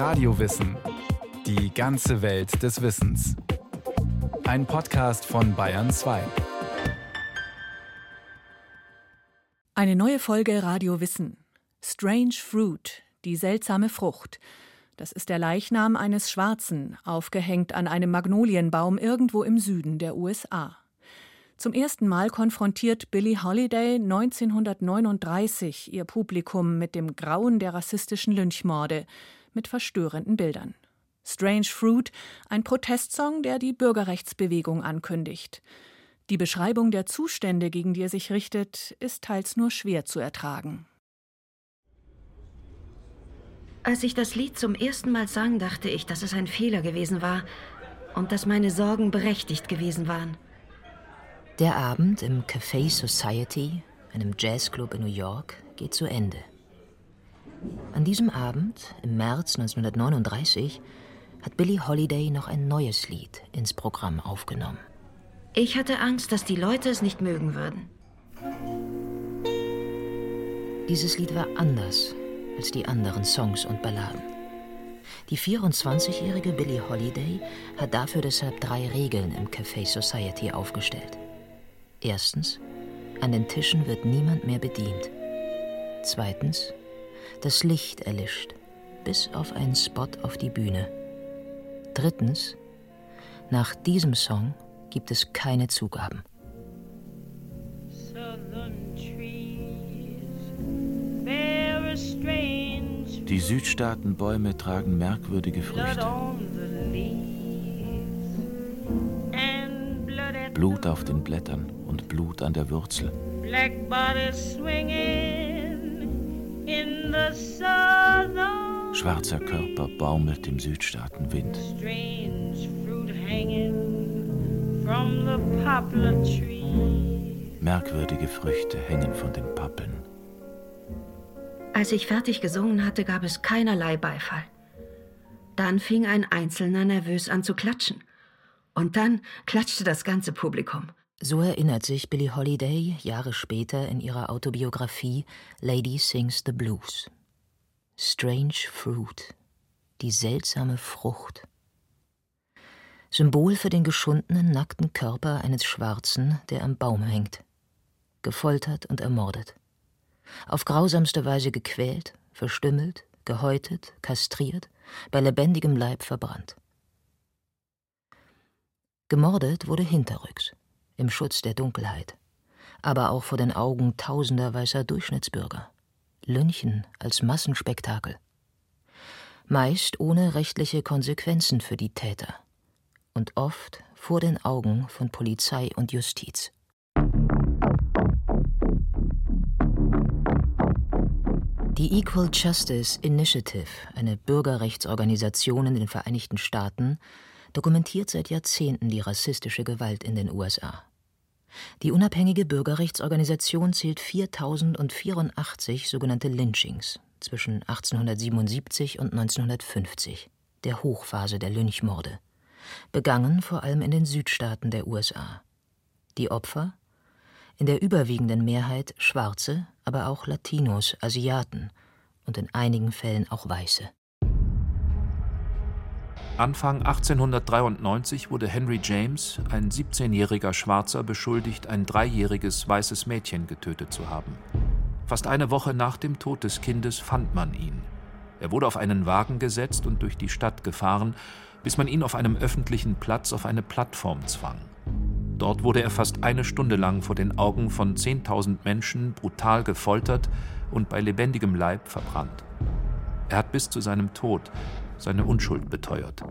Radiowissen. Die ganze Welt des Wissens. Ein Podcast von Bayern 2. Eine neue Folge Radio Wissen. Strange Fruit, die seltsame Frucht. Das ist der Leichnam eines Schwarzen, aufgehängt an einem Magnolienbaum irgendwo im Süden der USA. Zum ersten Mal konfrontiert Billie Holiday 1939 ihr Publikum mit dem Grauen der rassistischen Lynchmorde, mit verstörenden Bildern. Strange Fruit, ein Protestsong, der die Bürgerrechtsbewegung ankündigt. Die Beschreibung der Zustände, gegen die er sich richtet, ist teils nur schwer zu ertragen. Als ich das Lied zum ersten Mal sang, dachte ich, dass es ein Fehler gewesen war und dass meine Sorgen berechtigt gewesen waren. Der Abend im Café Society, einem Jazzclub in New York, geht zu Ende. An diesem Abend, im März 1939, hat Billie Holiday noch ein neues Lied ins Programm aufgenommen. Ich hatte Angst, dass die Leute es nicht mögen würden. Dieses Lied war anders als die anderen Songs und Balladen. Die 24-jährige Billie Holiday hat dafür deshalb drei Regeln im Café Society aufgestellt. Erstens, an den Tischen wird niemand mehr bedient. Zweitens, das Licht erlischt, bis auf einen Spot auf die Bühne. Drittens, nach diesem Song gibt es keine Zugaben. Die Südstaatenbäume tragen merkwürdige Früchte. Blut auf den Blättern und Blut an der Wurzel. Schwarzer Körper baumelt im Südstaatenwind. Merkwürdige Früchte hängen von den Pappeln. Als ich fertig gesungen hatte, gab es keinerlei Beifall. Dann fing ein Einzelner nervös an zu klatschen. Und dann klatschte das ganze Publikum. So erinnert sich Billie Holiday Jahre später in ihrer Autobiografie Lady Sings the Blues. Strange Fruit, die seltsame Frucht. Symbol für den geschundenen, nackten Körper eines Schwarzen, der am Baum hängt. Gefoltert und ermordet. Auf grausamste Weise gequält, verstümmelt, gehäutet, kastriert, bei lebendigem Leib verbrannt. Gemordet wurde hinterrücks, im Schutz der Dunkelheit, aber auch vor den Augen tausender weißer Durchschnittsbürger. Lynchen als Massenspektakel. Meist ohne rechtliche Konsequenzen für die Täter und oft vor den Augen von Polizei und Justiz. Die Equal Justice Initiative, eine Bürgerrechtsorganisation in den Vereinigten Staaten, dokumentiert seit Jahrzehnten die rassistische Gewalt in den USA. Die unabhängige Bürgerrechtsorganisation zählt 4084 sogenannte Lynchings zwischen 1877 und 1950, der Hochphase der Lynchmorde, begangen vor allem in den Südstaaten der USA. Die Opfer? In der überwiegenden Mehrheit Schwarze, aber auch Latinos, Asiaten und in einigen Fällen auch Weiße. Anfang 1893 wurde Henry James, ein 17-jähriger Schwarzer, beschuldigt, ein dreijähriges weißes Mädchen getötet zu haben. Fast eine Woche nach dem Tod des Kindes fand man ihn. Er wurde auf einen Wagen gesetzt und durch die Stadt gefahren, bis man ihn auf einem öffentlichen Platz auf eine Plattform zwang. Dort wurde er fast eine Stunde lang vor den Augen von 10.000 Menschen brutal gefoltert und bei lebendigem Leib verbrannt. Er hat bis zu seinem Tod seine Unschuld beteuert.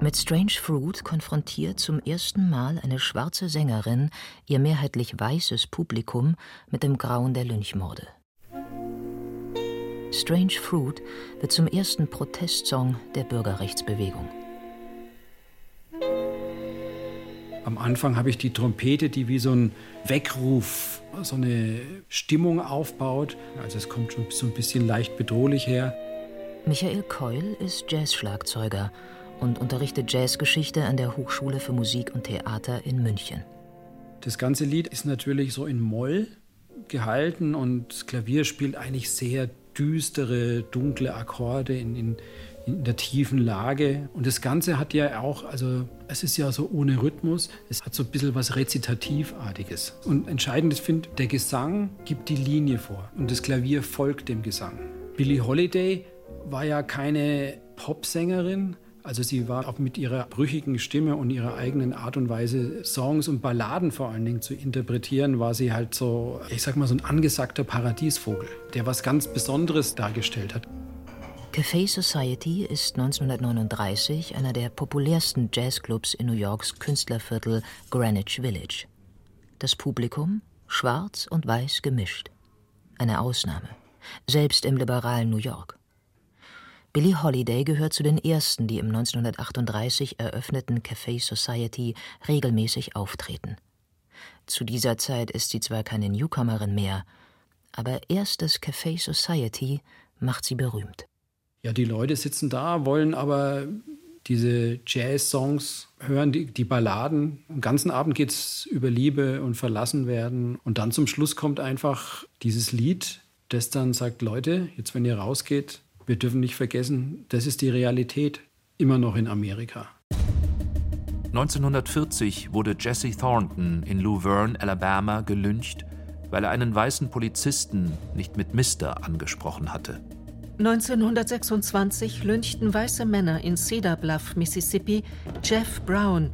Mit Strange Fruit konfrontiert zum ersten Mal eine schwarze Sängerin ihr mehrheitlich weißes Publikum mit dem Grauen der Lynchmorde. Strange Fruit wird zum ersten Protestsong der Bürgerrechtsbewegung. Am Anfang habe ich die Trompete, die wie so ein Weckruf, so eine Stimmung aufbaut. Also es kommt schon so ein bisschen leicht bedrohlich her. Michael Keul ist Jazzschlagzeuger und unterrichtet Jazzgeschichte an der Hochschule für Musik und Theater in München. Das ganze Lied ist natürlich so in Moll gehalten und das Klavier spielt eigentlich sehr düstere, dunkle Akkorde in, in, in der tiefen Lage. Und das Ganze hat ja auch, also es ist ja so ohne Rhythmus, es hat so ein bisschen was Rezitativartiges. Und entscheidend ist, finde der Gesang gibt die Linie vor und das Klavier folgt dem Gesang. Billie Holiday war ja keine Popsängerin, also sie war auch mit ihrer brüchigen Stimme und ihrer eigenen Art und Weise, Songs und Balladen vor allen Dingen zu interpretieren, war sie halt so, ich sag mal, so ein angesagter Paradiesvogel, der was ganz Besonderes dargestellt hat. Café Society ist 1939 einer der populärsten Jazzclubs in New Yorks Künstlerviertel Greenwich Village. Das Publikum schwarz und weiß gemischt. Eine Ausnahme, selbst im liberalen New York. Billie Holiday gehört zu den ersten, die im 1938 eröffneten Café Society regelmäßig auftreten. Zu dieser Zeit ist sie zwar keine Newcomerin mehr, aber erst das Café Society macht sie berühmt. Ja, die Leute sitzen da, wollen aber diese Jazz-Songs hören, die, die Balladen. Den ganzen Abend geht es über Liebe und Verlassenwerden. Und dann zum Schluss kommt einfach dieses Lied, das dann sagt, Leute, jetzt wenn ihr rausgeht, wir dürfen nicht vergessen, das ist die Realität immer noch in Amerika. 1940 wurde Jesse Thornton in Luverne, Alabama, gelyncht, weil er einen weißen Polizisten nicht mit Mister angesprochen hatte. 1926 lynchten weiße Männer in Cedar Bluff, Mississippi, Jeff Brown,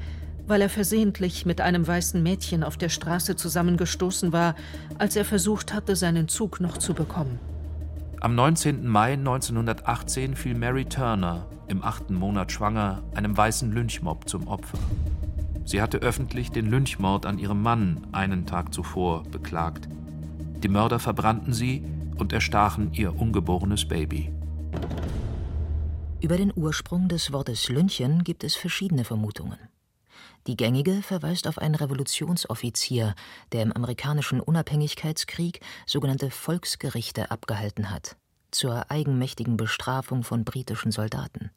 weil er versehentlich mit einem weißen Mädchen auf der Straße zusammengestoßen war, als er versucht hatte, seinen Zug noch zu bekommen. Am 19. Mai 1918 fiel Mary Turner, im achten Monat schwanger, einem weißen Lynchmob zum Opfer. Sie hatte öffentlich den Lynchmord an ihrem Mann einen Tag zuvor beklagt. Die Mörder verbrannten sie und erstachen ihr ungeborenes Baby. Über den Ursprung des Wortes Lynchen gibt es verschiedene Vermutungen. Die gängige verweist auf einen Revolutionsoffizier, der im amerikanischen Unabhängigkeitskrieg sogenannte Volksgerichte abgehalten hat, zur eigenmächtigen Bestrafung von britischen Soldaten.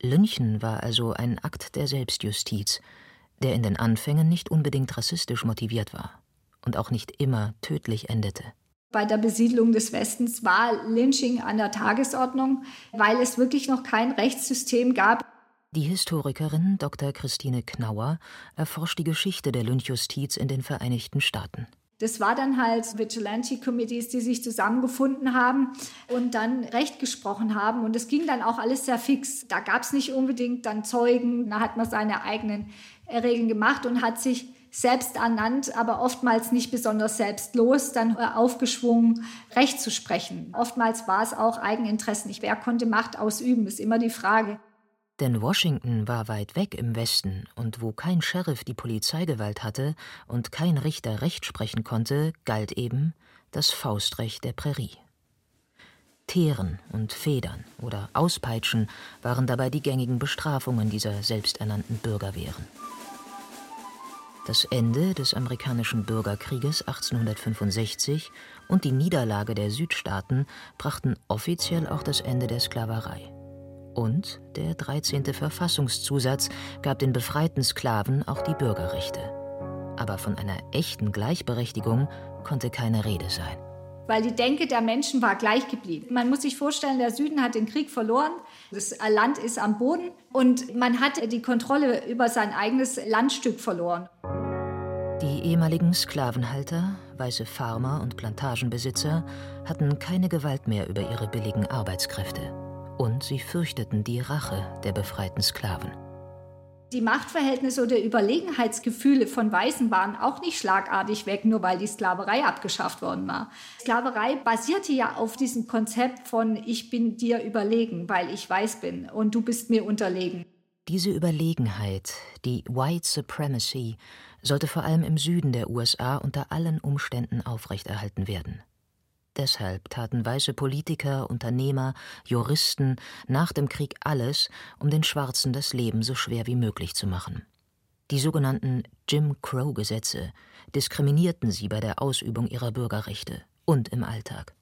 Lynchen war also ein Akt der Selbstjustiz, der in den Anfängen nicht unbedingt rassistisch motiviert war und auch nicht immer tödlich endete. Bei der Besiedlung des Westens war Lynching an der Tagesordnung, weil es wirklich noch kein Rechtssystem gab, die Historikerin Dr. Christine Knauer erforscht die Geschichte der Lynchjustiz in den Vereinigten Staaten. Das war dann halt Vigilante-Committees, die sich zusammengefunden haben und dann Recht gesprochen haben. Und es ging dann auch alles sehr fix. Da gab es nicht unbedingt dann Zeugen. Da hat man seine eigenen Regeln gemacht und hat sich selbst ernannt, aber oftmals nicht besonders selbstlos, dann aufgeschwungen, Recht zu sprechen. Oftmals war es auch Eigeninteressen. Wer konnte Macht ausüben, ist immer die Frage. Denn Washington war weit weg im Westen, und wo kein Sheriff die Polizeigewalt hatte und kein Richter Recht sprechen konnte, galt eben das Faustrecht der Prärie. Teeren und Federn oder Auspeitschen waren dabei die gängigen Bestrafungen dieser selbsternannten Bürgerwehren. Das Ende des amerikanischen Bürgerkrieges 1865 und die Niederlage der Südstaaten brachten offiziell auch das Ende der Sklaverei. Und der 13. Verfassungszusatz gab den befreiten Sklaven auch die Bürgerrechte. Aber von einer echten Gleichberechtigung konnte keine Rede sein. Weil die Denke der Menschen war gleich geblieben. Man muss sich vorstellen, der Süden hat den Krieg verloren, das Land ist am Boden und man hat die Kontrolle über sein eigenes Landstück verloren. Die ehemaligen Sklavenhalter, weiße Farmer und Plantagenbesitzer hatten keine Gewalt mehr über ihre billigen Arbeitskräfte und sie fürchteten die Rache der befreiten Sklaven. Die Machtverhältnisse oder Überlegenheitsgefühle von Weißen waren auch nicht schlagartig weg, nur weil die Sklaverei abgeschafft worden war. Sklaverei basierte ja auf diesem Konzept von ich bin dir überlegen, weil ich weiß bin und du bist mir unterlegen. Diese Überlegenheit, die White Supremacy, sollte vor allem im Süden der USA unter allen Umständen aufrechterhalten werden. Deshalb taten weiße Politiker, Unternehmer, Juristen nach dem Krieg alles, um den Schwarzen das Leben so schwer wie möglich zu machen. Die sogenannten Jim Crow-Gesetze diskriminierten sie bei der Ausübung ihrer Bürgerrechte und im Alltag.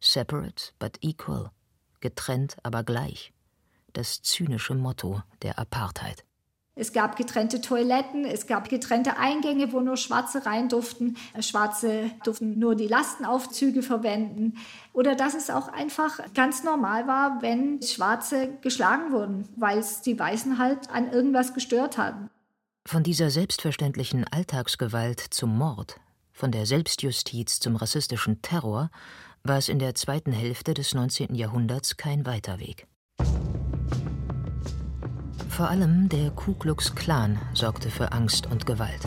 Separate but equal, getrennt aber gleich. Das zynische Motto der Apartheid. Es gab getrennte Toiletten, es gab getrennte Eingänge, wo nur Schwarze rein durften. Schwarze durften nur die Lastenaufzüge verwenden. Oder dass es auch einfach ganz normal war, wenn Schwarze geschlagen wurden, weil es die Weißen halt an irgendwas gestört hatten. Von dieser selbstverständlichen Alltagsgewalt zum Mord, von der Selbstjustiz zum rassistischen Terror, war es in der zweiten Hälfte des 19. Jahrhunderts kein weiter Weg. Vor allem der Ku Klux Klan sorgte für Angst und Gewalt.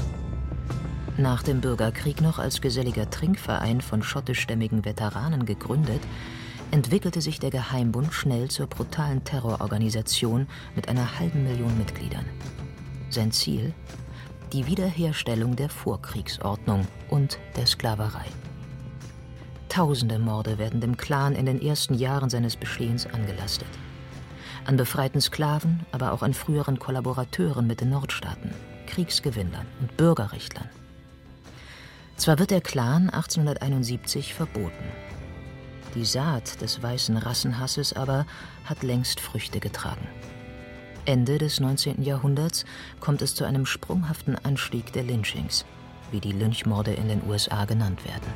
Nach dem Bürgerkrieg noch als geselliger Trinkverein von schottischstämmigen Veteranen gegründet, entwickelte sich der Geheimbund schnell zur brutalen Terrororganisation mit einer halben Million Mitgliedern. Sein Ziel? Die Wiederherstellung der Vorkriegsordnung und der Sklaverei. Tausende Morde werden dem Clan in den ersten Jahren seines Bestehens angelastet. An befreiten Sklaven, aber auch an früheren Kollaborateuren mit den Nordstaaten, Kriegsgewinnern und Bürgerrechtlern. Zwar wird der Clan 1871 verboten. Die Saat des weißen Rassenhasses aber hat längst Früchte getragen. Ende des 19. Jahrhunderts kommt es zu einem sprunghaften Anstieg der Lynchings, wie die Lynchmorde in den USA genannt werden.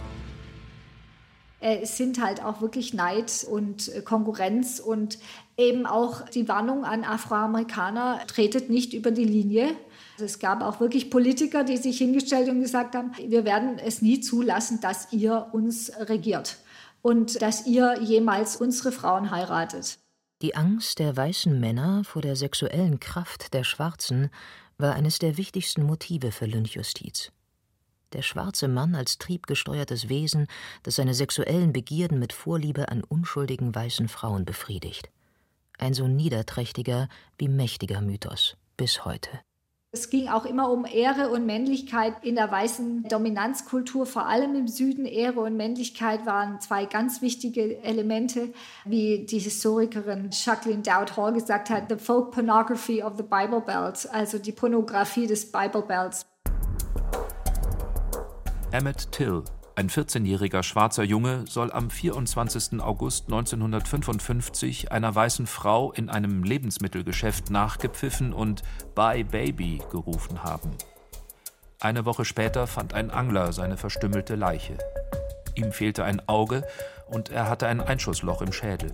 Es sind halt auch wirklich Neid und Konkurrenz und eben auch die Warnung an Afroamerikaner, tretet nicht über die Linie. Also es gab auch wirklich Politiker, die sich hingestellt und gesagt haben, wir werden es nie zulassen, dass ihr uns regiert und dass ihr jemals unsere Frauen heiratet. Die Angst der weißen Männer vor der sexuellen Kraft der Schwarzen war eines der wichtigsten Motive für Lynchjustiz. Der schwarze Mann als triebgesteuertes Wesen, das seine sexuellen Begierden mit Vorliebe an unschuldigen weißen Frauen befriedigt. Ein so niederträchtiger wie mächtiger Mythos bis heute. Es ging auch immer um Ehre und Männlichkeit in der weißen Dominanzkultur, vor allem im Süden. Ehre und Männlichkeit waren zwei ganz wichtige Elemente, wie die Historikerin Jacqueline Dowd Hall gesagt hat, the folk pornography of the Bible Belt, also die Pornografie des Bible Belts. Emmett Till ein 14-jähriger schwarzer Junge soll am 24. August 1955 einer weißen Frau in einem Lebensmittelgeschäft nachgepfiffen und Bye Baby gerufen haben. Eine Woche später fand ein Angler seine verstümmelte Leiche. Ihm fehlte ein Auge und er hatte ein Einschussloch im Schädel.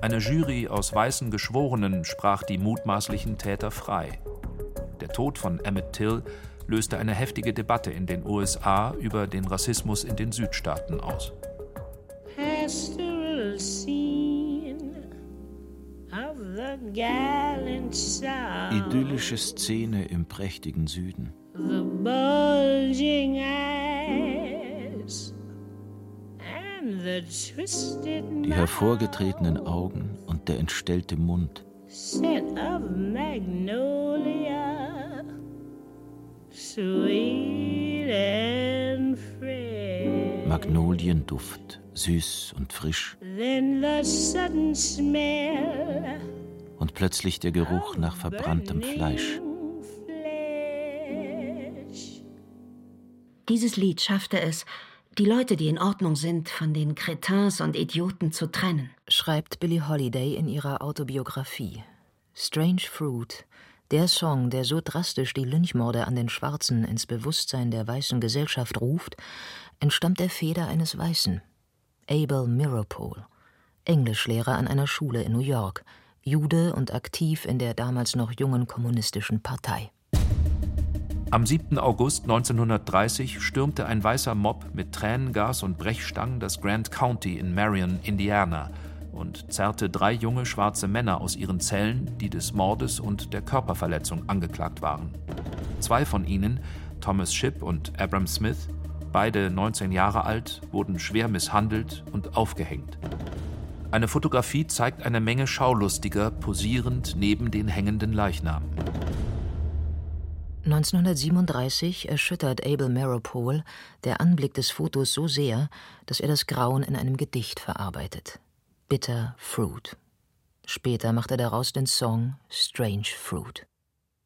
Eine Jury aus weißen Geschworenen sprach die mutmaßlichen Täter frei. Der Tod von Emmett Till löste eine heftige Debatte in den USA über den Rassismus in den Südstaaten aus. Idyllische Szene im prächtigen Süden. Die hervorgetretenen Augen und der entstellte Mund. Scent of magnolia. Magnolienduft, süß und frisch. Und plötzlich der Geruch nach verbranntem Fleisch. Dieses Lied schaffte es, die Leute, die in Ordnung sind, von den Cretins und Idioten zu trennen, schreibt Billie Holiday in ihrer Autobiografie. Strange Fruit der Song, der so drastisch die Lynchmorde an den Schwarzen ins Bewusstsein der weißen Gesellschaft ruft, entstammt der Feder eines Weißen. Abel Mirrorpole, Englischlehrer an einer Schule in New York, Jude und aktiv in der damals noch jungen kommunistischen Partei. Am 7. August 1930 stürmte ein weißer Mob mit Tränengas und Brechstangen das Grand County in Marion, Indiana – und zerrte drei junge schwarze Männer aus ihren Zellen, die des Mordes und der Körperverletzung angeklagt waren. Zwei von ihnen, Thomas Shipp und Abram Smith, beide 19 Jahre alt, wurden schwer misshandelt und aufgehängt. Eine Fotografie zeigt eine Menge Schaulustiger posierend neben den hängenden Leichnam. 1937 erschüttert Abel Meropole der Anblick des Fotos so sehr, dass er das Grauen in einem Gedicht verarbeitet. Bitter Fruit. Später macht er daraus den Song Strange Fruit.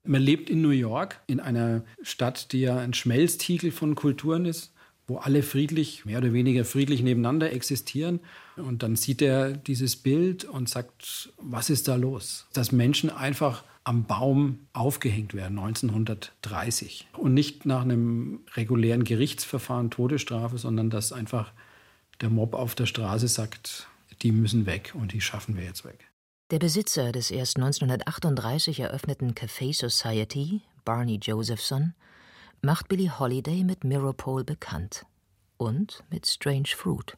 Man lebt in New York, in einer Stadt, die ja ein Schmelztiegel von Kulturen ist, wo alle friedlich, mehr oder weniger friedlich nebeneinander existieren. Und dann sieht er dieses Bild und sagt, was ist da los? Dass Menschen einfach am Baum aufgehängt werden, 1930. Und nicht nach einem regulären Gerichtsverfahren Todesstrafe, sondern dass einfach der Mob auf der Straße sagt, die müssen weg und die schaffen wir jetzt weg. Der Besitzer des erst 1938 eröffneten Café Society, Barney Josephson, macht Billie Holiday mit Mirrorpole bekannt und mit Strange Fruit.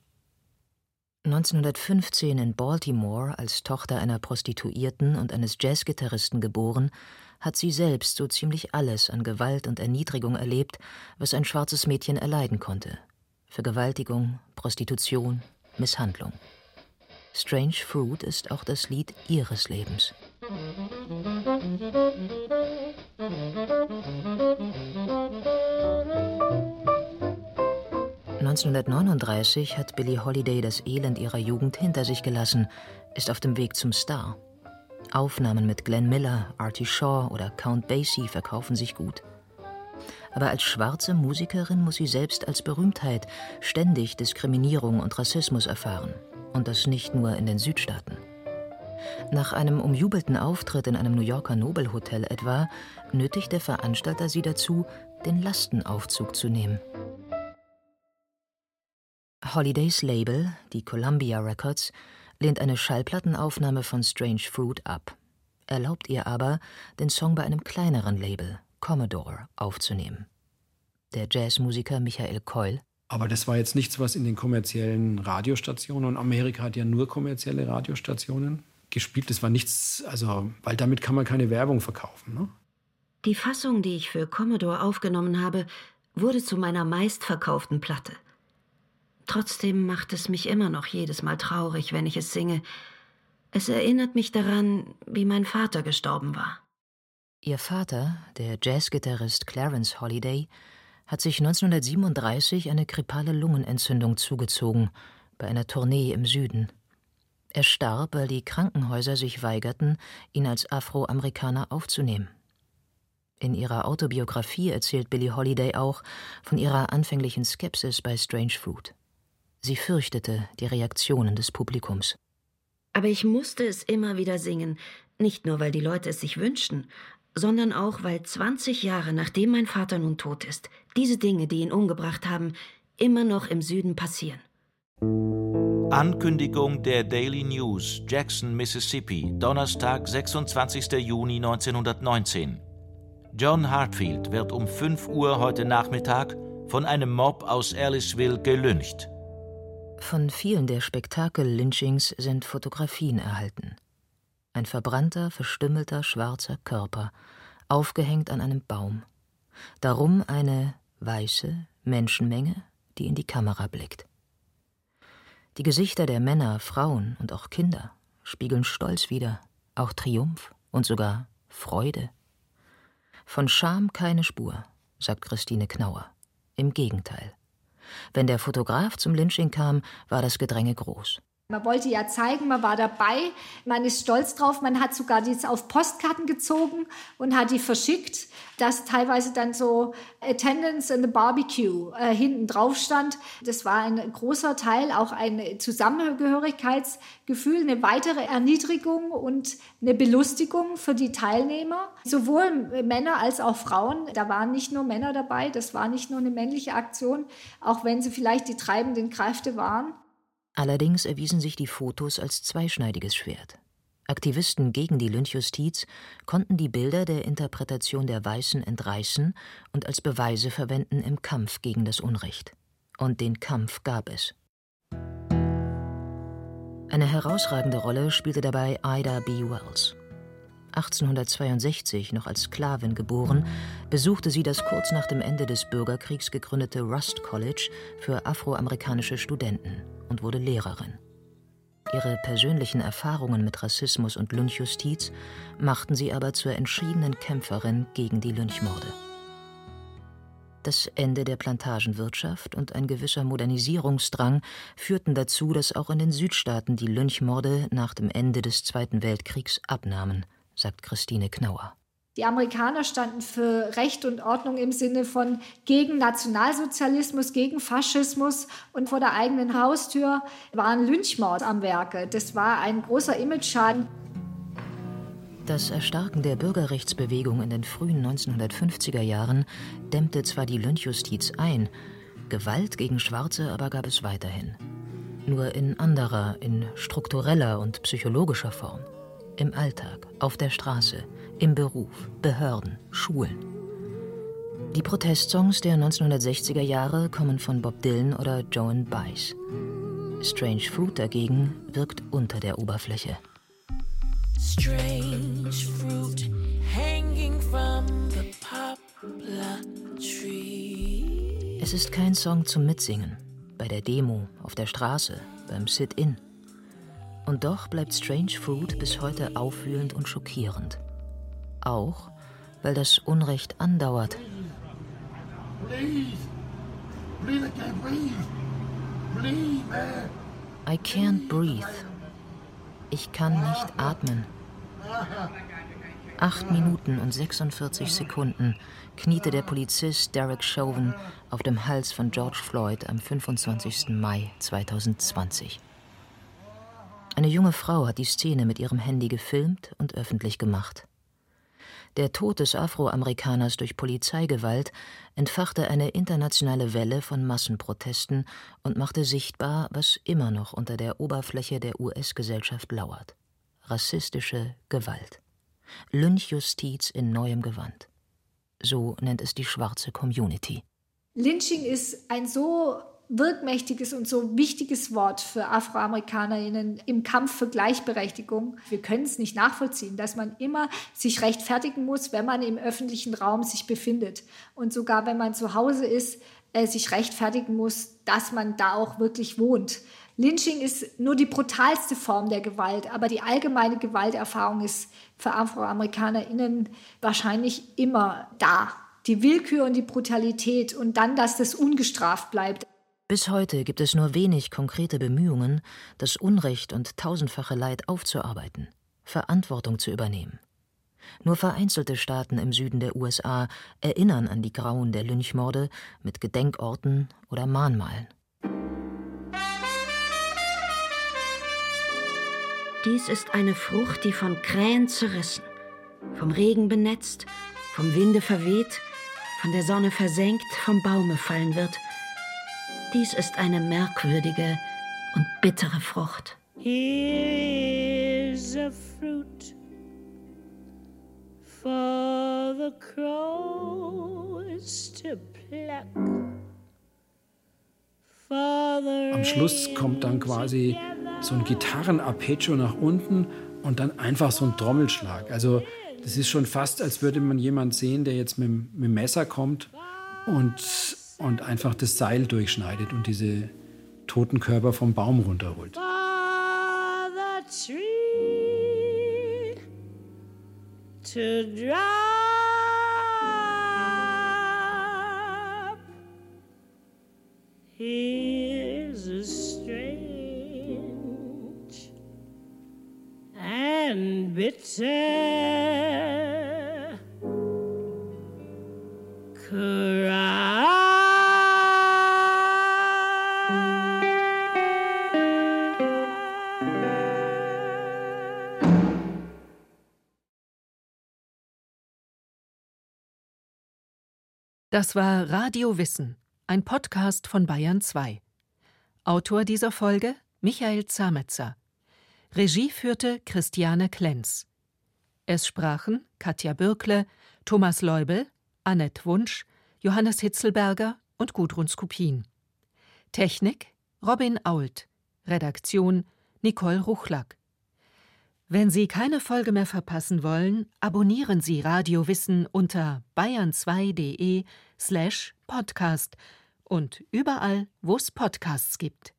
1915 in Baltimore als Tochter einer Prostituierten und eines Jazzgitarristen geboren, hat sie selbst so ziemlich alles an Gewalt und Erniedrigung erlebt, was ein schwarzes Mädchen erleiden konnte. Vergewaltigung, Prostitution, Misshandlung. Strange Fruit ist auch das Lied ihres Lebens. 1939 hat Billie Holiday das Elend ihrer Jugend hinter sich gelassen, ist auf dem Weg zum Star. Aufnahmen mit Glenn Miller, Artie Shaw oder Count Basie verkaufen sich gut. Aber als schwarze Musikerin muss sie selbst als Berühmtheit ständig Diskriminierung und Rassismus erfahren. Und das nicht nur in den Südstaaten. Nach einem umjubelten Auftritt in einem New Yorker Nobelhotel etwa, nötigt der Veranstalter sie dazu, den Lastenaufzug zu nehmen. Holidays Label, die Columbia Records, lehnt eine Schallplattenaufnahme von Strange Fruit ab, erlaubt ihr aber, den Song bei einem kleineren Label, Commodore, aufzunehmen. Der Jazzmusiker Michael Keul aber das war jetzt nichts, was in den kommerziellen Radiostationen, und Amerika hat ja nur kommerzielle Radiostationen gespielt. Das war nichts, also, weil damit kann man keine Werbung verkaufen. Ne? Die Fassung, die ich für Commodore aufgenommen habe, wurde zu meiner meistverkauften Platte. Trotzdem macht es mich immer noch jedes Mal traurig, wenn ich es singe. Es erinnert mich daran, wie mein Vater gestorben war. Ihr Vater, der Jazzgitarrist Clarence Holiday, hat sich 1937 eine kripale Lungenentzündung zugezogen bei einer Tournee im Süden. Er starb, weil die Krankenhäuser sich weigerten, ihn als Afroamerikaner aufzunehmen. In ihrer Autobiografie erzählt Billie Holiday auch von ihrer anfänglichen Skepsis bei Strange Fruit. Sie fürchtete die Reaktionen des Publikums. Aber ich musste es immer wieder singen, nicht nur weil die Leute es sich wünschten, sondern auch weil 20 Jahre nachdem mein Vater nun tot ist, diese Dinge, die ihn umgebracht haben, immer noch im Süden passieren. Ankündigung der Daily News, Jackson, Mississippi, Donnerstag, 26. Juni 1919. John Hartfield wird um 5 Uhr heute Nachmittag von einem Mob aus Aliceville gelyncht. Von vielen der Spektakel-Lynchings sind Fotografien erhalten. Ein verbrannter, verstümmelter, schwarzer Körper, aufgehängt an einem Baum. Darum eine weiße Menschenmenge, die in die Kamera blickt. Die Gesichter der Männer, Frauen und auch Kinder spiegeln Stolz wider, auch Triumph und sogar Freude. Von Scham keine Spur, sagt Christine Knauer. Im Gegenteil. Wenn der Fotograf zum Lynching kam, war das Gedränge groß. Man wollte ja zeigen, man war dabei, man ist stolz drauf, man hat sogar die auf Postkarten gezogen und hat die verschickt, dass teilweise dann so Attendance in the Barbecue äh, hinten drauf stand. Das war ein großer Teil, auch ein Zusammengehörigkeitsgefühl, eine weitere Erniedrigung und eine Belustigung für die Teilnehmer, sowohl Männer als auch Frauen. Da waren nicht nur Männer dabei, das war nicht nur eine männliche Aktion, auch wenn sie vielleicht die treibenden Kräfte waren. Allerdings erwiesen sich die Fotos als zweischneidiges Schwert. Aktivisten gegen die Lynchjustiz konnten die Bilder der Interpretation der Weißen entreißen und als Beweise verwenden im Kampf gegen das Unrecht. Und den Kampf gab es. Eine herausragende Rolle spielte dabei Ida B. Wells. 1862 noch als Sklavin geboren, besuchte sie das kurz nach dem Ende des Bürgerkriegs gegründete Rust College für afroamerikanische Studenten und wurde Lehrerin. Ihre persönlichen Erfahrungen mit Rassismus und Lynchjustiz machten sie aber zur entschiedenen Kämpferin gegen die Lynchmorde. Das Ende der Plantagenwirtschaft und ein gewisser Modernisierungsdrang führten dazu, dass auch in den Südstaaten die Lynchmorde nach dem Ende des Zweiten Weltkriegs abnahmen sagt Christine Knauer. Die Amerikaner standen für Recht und Ordnung im Sinne von gegen Nationalsozialismus, gegen Faschismus und vor der eigenen Haustür waren Lynchmord am Werke. Das war ein großer Imageschaden. Das Erstarken der Bürgerrechtsbewegung in den frühen 1950er Jahren dämmte zwar die Lynchjustiz ein, Gewalt gegen Schwarze aber gab es weiterhin. Nur in anderer, in struktureller und psychologischer Form. Im Alltag, auf der Straße, im Beruf, Behörden, Schulen. Die Protestsongs der 1960er Jahre kommen von Bob Dylan oder Joan Baez. Strange Fruit dagegen wirkt unter der Oberfläche. Strange fruit hanging from the poplar tree. Es ist kein Song zum Mitsingen, bei der Demo, auf der Straße, beim Sit-In. Und doch bleibt Strange Fruit bis heute aufwühlend und schockierend. Auch, weil das Unrecht andauert. Please. Please, I can't breathe. Please, man. I can't breathe. Ich kann nicht atmen. Acht Minuten und 46 Sekunden kniete der Polizist Derek Chauvin auf dem Hals von George Floyd am 25. Mai 2020. Eine junge Frau hat die Szene mit ihrem Handy gefilmt und öffentlich gemacht. Der Tod des Afroamerikaners durch Polizeigewalt entfachte eine internationale Welle von Massenprotesten und machte sichtbar, was immer noch unter der Oberfläche der US-Gesellschaft lauert. Rassistische Gewalt. Lynchjustiz in neuem Gewand. So nennt es die schwarze Community. Lynching ist ein so wirkmächtiges und so wichtiges Wort für AfroamerikanerInnen im Kampf für Gleichberechtigung. Wir können es nicht nachvollziehen, dass man immer sich rechtfertigen muss, wenn man im öffentlichen Raum sich befindet. Und sogar wenn man zu Hause ist, äh, sich rechtfertigen muss, dass man da auch wirklich wohnt. Lynching ist nur die brutalste Form der Gewalt, aber die allgemeine Gewalterfahrung ist für AfroamerikanerInnen wahrscheinlich immer da. Die Willkür und die Brutalität und dann, dass das ungestraft bleibt. Bis heute gibt es nur wenig konkrete Bemühungen, das Unrecht und tausendfache Leid aufzuarbeiten, Verantwortung zu übernehmen. Nur vereinzelte Staaten im Süden der USA erinnern an die Grauen der Lynchmorde mit Gedenkorten oder Mahnmalen. Dies ist eine Frucht, die von Krähen zerrissen, vom Regen benetzt, vom Winde verweht, von der Sonne versenkt, vom Baume fallen wird – dies ist eine merkwürdige und bittere Frucht. Here's a fruit for the crows to pluck. Am Schluss kommt dann quasi so ein Gitarrenarpeggio nach unten und dann einfach so ein Trommelschlag. Also das ist schon fast, als würde man jemand sehen, der jetzt mit, mit dem Messer kommt und und einfach das Seil durchschneidet und diese toten Körper vom Baum runterholt. To drop. Das war Radio Wissen, ein Podcast von Bayern 2. Autor dieser Folge Michael Zametzer. Regie führte Christiane Klenz. Es sprachen Katja Bürkle, Thomas Leubel, Annette Wunsch, Johannes Hitzelberger und Gudrun Skupin. Technik Robin Ault. Redaktion Nicole Ruchlack. Wenn Sie keine Folge mehr verpassen wollen, abonnieren Sie Radio Wissen unter bayern2.de slash podcast und überall, wo es Podcasts gibt.